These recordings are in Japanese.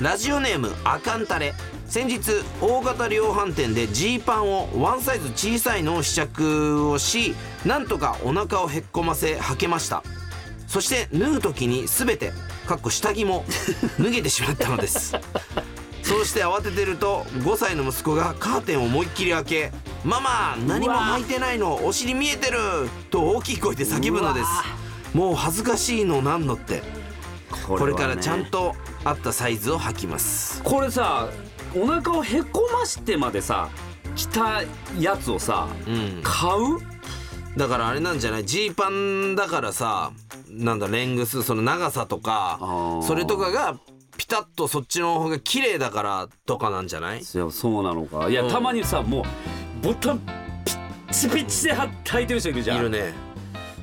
ラジオネームあかんたれ先日大型量販店でジーパンをワンサイズ小さいのを試着をしなんとかお腹をへっこませ履けました。そして脱ぐ時に全てかっこ下着も 脱げてしまったのです。そうして慌ててると5歳の息子がカーテンを思いっきり開け「ママ何も履いてないのお尻見えてる!」と大きい声で叫ぶのです。もう恥ずかしいのなんのって。ここれからちゃんと合ったサイズを履きます。これさお腹をへこましてまでさ着たやつをさうん。買う？だからあれなんじゃない？ジーパンだからさなんだレングスその長さとかそれとかがピタッとそっちの方が綺麗だからとかなんじゃない？いやそうなのか。いやうん。たまにさもうボタンピッチピチで履いてる人いるじゃん。いるね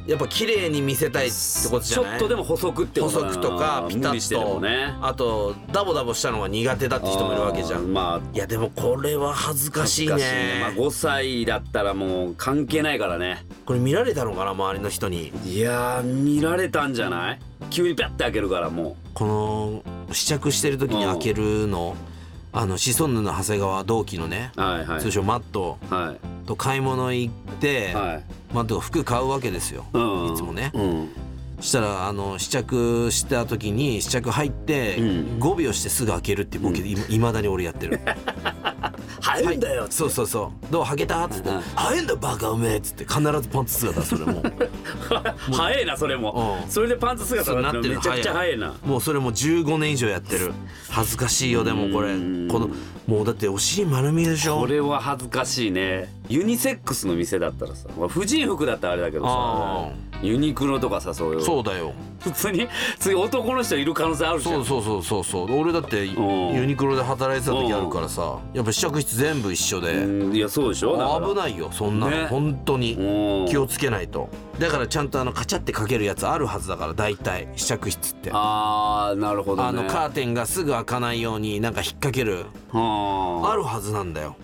やっぱ綺麗に見せたいってことじちょゃない？っとでも細くってこと細くとかピタッと、ね。あとダボダボしたのが苦手だって人もいるわけじゃん。まあ。いやでもこれは恥ずかしいね。恥ずかまあ5歳だったらもう関係ないからね。これ見られたのかな周りの人に？いやー見られたんじゃない？急にピャッて開けるからもこの試着してる時に開けるの？あのシソンヌの長谷川同期のねうはいはい。通称マット。はいと買い物行って、はい。まあ、てか服買うわけですよ、うん。いつもね、うん。したらあの試着した時に試着入ってうん。5秒してすぐ開けるっていうボケでいまだに俺やってる。入るんだよそうそうそう。どう履けた？っつって。うん「入んだバカうめえ」っつって。必ずパンツ姿それも 早いなそれも。うん。それでパンツ姿になってるめちゃくちゃ早いな。もうそれもう15年以上やってる。恥ずかしいよでもこれ。うんこのもうだってお尻丸見えでしょ。これは恥ずかしいねユニセックスの店だったらさまあ婦人服だったらあれだけどあさユニクロとかさそういう。そうだよ。普通に次男の人いる可能性あるじゃん。そうそうそうそうそう。俺だってん。ユニクロで働いてた時あるからさやっぱ試着室全部一緒で。うんいやそうでしょ？だから。危ないよそんなね。の本当に。うん。気をつけないと。だからちゃんとあのカチャってかけるやつあるはずだから大体。試着室って。ああーなるほどね。のカーテンがすぐ開かないようになんか引っ掛ける。はあるはずなんだよ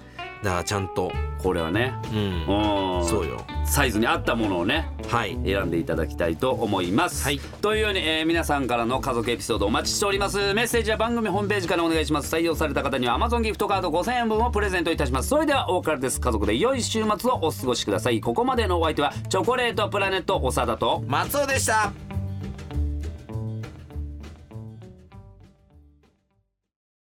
だからちゃんと。あこれはね。うん。うん。そうよ。サイズに合ったものをね。はい。選んでいただきたいと思います、はい。というように、えー皆さんからの家族エピソードお待ちしております。メッセージは番組ホームページからお願いします。採用された方には Amazon ギフトカード5000円分をプレゼントいたします。それではお別れです。家族で良い週末をお過ごしください。ここまでのお相手はチョコレートプラネット長田と松尾でした